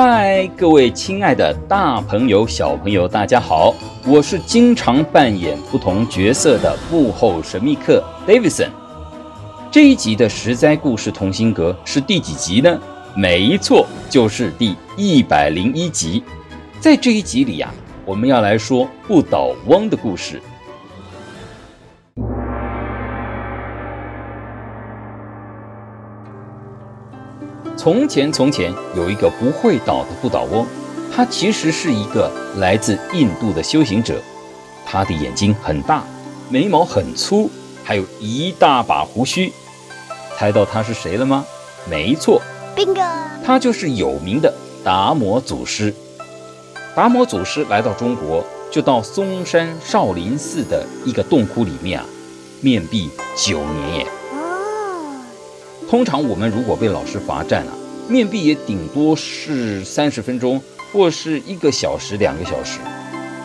嗨，各位亲爱的大朋友、小朋友，大家好！我是经常扮演不同角色的幕后神秘客 Davidson。这一集的十灾故事同心阁是第几集呢？没错，就是第一百零一集。在这一集里呀、啊，我们要来说不倒翁的故事。从前，从前有一个不会倒的不倒翁，他其实是一个来自印度的修行者。他的眼睛很大，眉毛很粗，还有一大把胡须。猜到他是谁了吗？没错，Bingo，他就是有名的达摩祖师。达摩祖师来到中国，就到嵩山少林寺的一个洞窟里面啊，面壁九年耶。通常我们如果被老师罚站啊，面壁也顶多是三十分钟，或是一个小时、两个小时。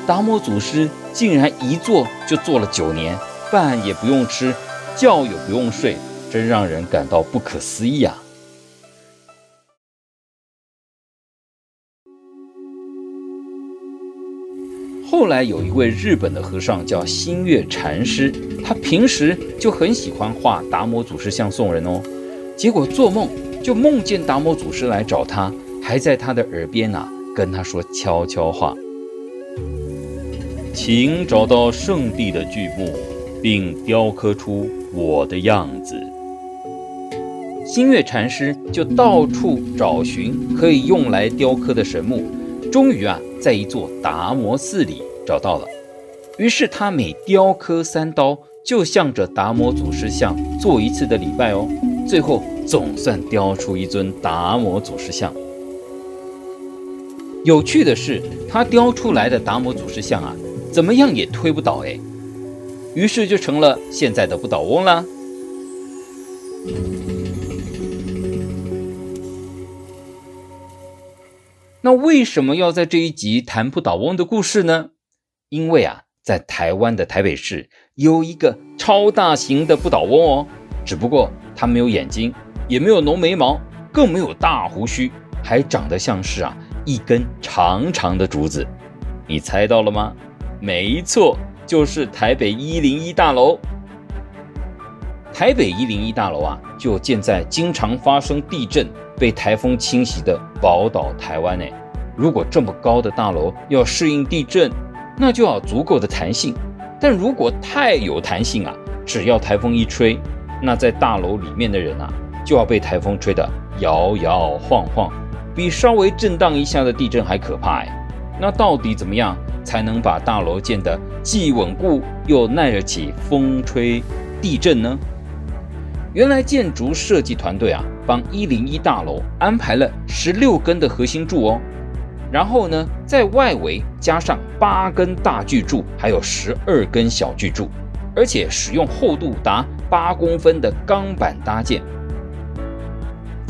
达摩祖师竟然一坐就坐了九年，饭也不用吃，觉也不用睡，真让人感到不可思议啊！后来有一位日本的和尚叫星月禅师，他平时就很喜欢画达摩祖师像送人哦。结果做梦就梦见达摩祖师来找他，还在他的耳边啊跟他说悄悄话：“请找到圣地的巨木，并雕刻出我的样子。”星月禅师就到处找寻可以用来雕刻的神木，终于啊在一座达摩寺里找到了。于是他每雕刻三刀，就向着达摩祖师像做一次的礼拜哦。最后总算雕出一尊达摩祖师像。有趣的是，他雕出来的达摩祖师像啊，怎么样也推不倒哎，于是就成了现在的不倒翁啦。那为什么要在这一集谈不倒翁的故事呢？因为啊，在台湾的台北市有一个超大型的不倒翁哦，只不过。它没有眼睛，也没有浓眉毛，更没有大胡须，还长得像是啊一根长长的竹子。你猜到了吗？没错，就是台北一零一大楼。台北一零一大楼啊，就建在经常发生地震、被台风侵袭的宝岛台湾内。如果这么高的大楼要适应地震，那就要足够的弹性。但如果太有弹性啊，只要台风一吹，那在大楼里面的人啊，就要被台风吹得摇摇晃晃，比稍微震荡一下的地震还可怕哎。那到底怎么样才能把大楼建得既稳固又耐得起风吹地震呢？原来建筑设计团队啊，帮一零一大楼安排了十六根的核心柱哦，然后呢，在外围加上八根大巨柱，还有十二根小巨柱。而且使用厚度达八公分的钢板搭建，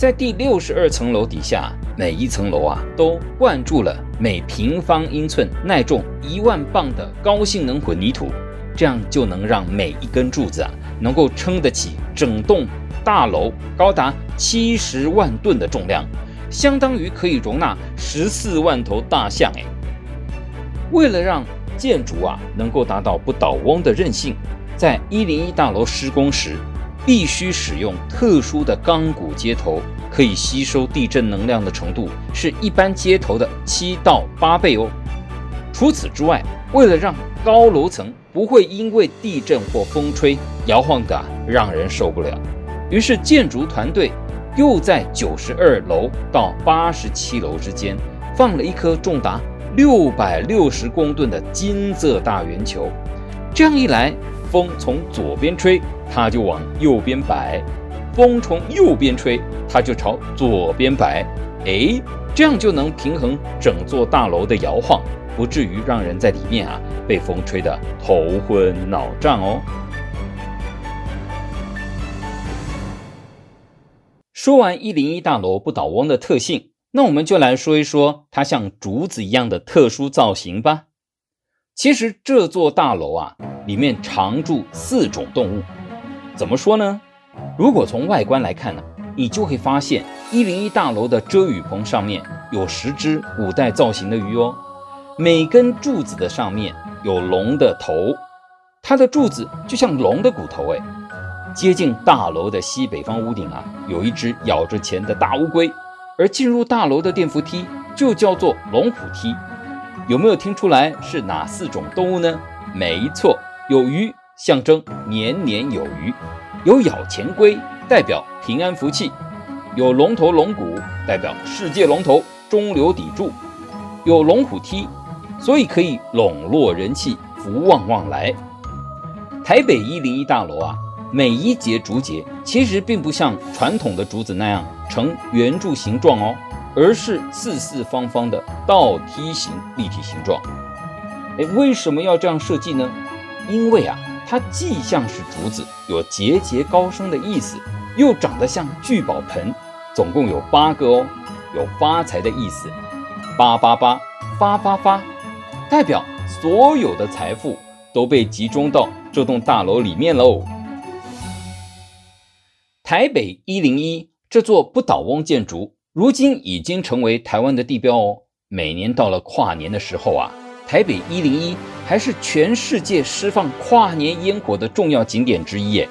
在第六十二层楼底下，每一层楼啊都灌注了每平方英寸耐重一万磅的高性能混凝土，这样就能让每一根柱子啊能够撑得起整栋大楼高达七十万吨的重量，相当于可以容纳十四万头大象哎。为了让建筑啊能够达到不倒翁的韧性。在一零一大楼施工时，必须使用特殊的钢骨接头，可以吸收地震能量的程度是一般接头的七到八倍哦。除此之外，为了让高楼层不会因为地震或风吹摇晃的让人受不了，于是建筑团队又在九十二楼到八十七楼之间放了一颗重达六百六十公吨的金色大圆球，这样一来。风从左边吹，它就往右边摆；风从右边吹，它就朝左边摆。哎，这样就能平衡整座大楼的摇晃，不至于让人在里面啊被风吹得头昏脑胀哦。说完一零一大楼不倒翁的特性，那我们就来说一说它像竹子一样的特殊造型吧。其实这座大楼啊，里面常住四种动物。怎么说呢？如果从外观来看呢，你就会发现一零一大楼的遮雨棚上面有十只古代造型的鱼哦。每根柱子的上面有龙的头，它的柱子就像龙的骨头哎。接近大楼的西北方屋顶啊，有一只咬着钱的大乌龟，而进入大楼的电扶梯就叫做龙虎梯。有没有听出来是哪四种动物呢？没错，有鱼，象征年年有余；有咬钱龟，代表平安福气；有龙头龙骨，代表世界龙头中流砥柱；有龙虎梯，所以可以笼络人气，福旺旺来。台北一零一大楼啊。每一节竹节其实并不像传统的竹子那样呈圆柱形状哦，而是四四方方的倒梯形立体形状。哎，为什么要这样设计呢？因为啊，它既像是竹子，有节节高升的意思，又长得像聚宝盆，总共有八个哦，有发财的意思，八八八，发发发，代表所有的财富都被集中到这栋大楼里面喽。台北一零一这座不倒翁建筑，如今已经成为台湾的地标哦。每年到了跨年的时候啊，台北一零一还是全世界释放跨年烟火的重要景点之一耶。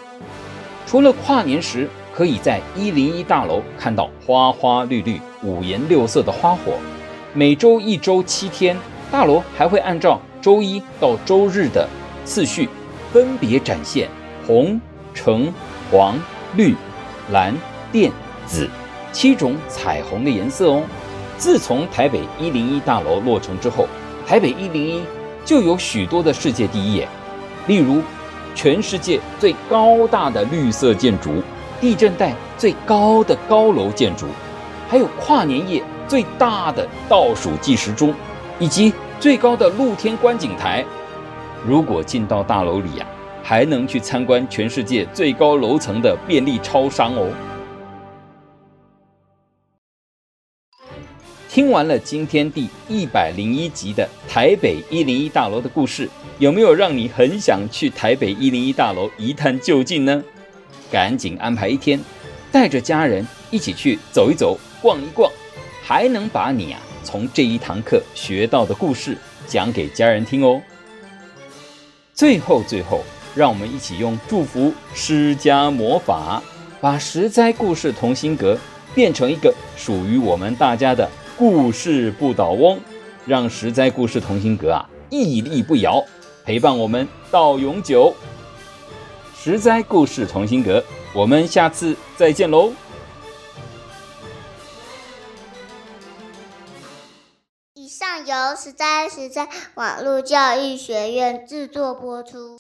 除了跨年时可以在一零一大楼看到花花绿绿、五颜六色的花火，每周一周七天，大楼还会按照周一到周日的次序，分别展现红、橙、黄。绿、蓝、靛、紫七种彩虹的颜色哦。自从台北一零一大楼落成之后，台北一零一就有许多的世界第一耶，例如全世界最高大的绿色建筑、地震带最高的高楼建筑，还有跨年夜最大的倒数计时钟，以及最高的露天观景台。如果进到大楼里呀、啊。还能去参观全世界最高楼层的便利超商哦。听完了今天第一百零一集的台北一零一大楼的故事，有没有让你很想去台北一零一大楼一探究竟呢？赶紧安排一天，带着家人一起去走一走、逛一逛，还能把你啊从这一堂课学到的故事讲给家人听哦。最后，最后。让我们一起用祝福施加魔法，把食栽故事同心阁变成一个属于我们大家的故事不倒翁，让食栽故事同心阁啊屹立不摇，陪伴我们到永久。食栽故事同心阁，我们下次再见喽。以上由食栽食栽网络教育学院制作播出。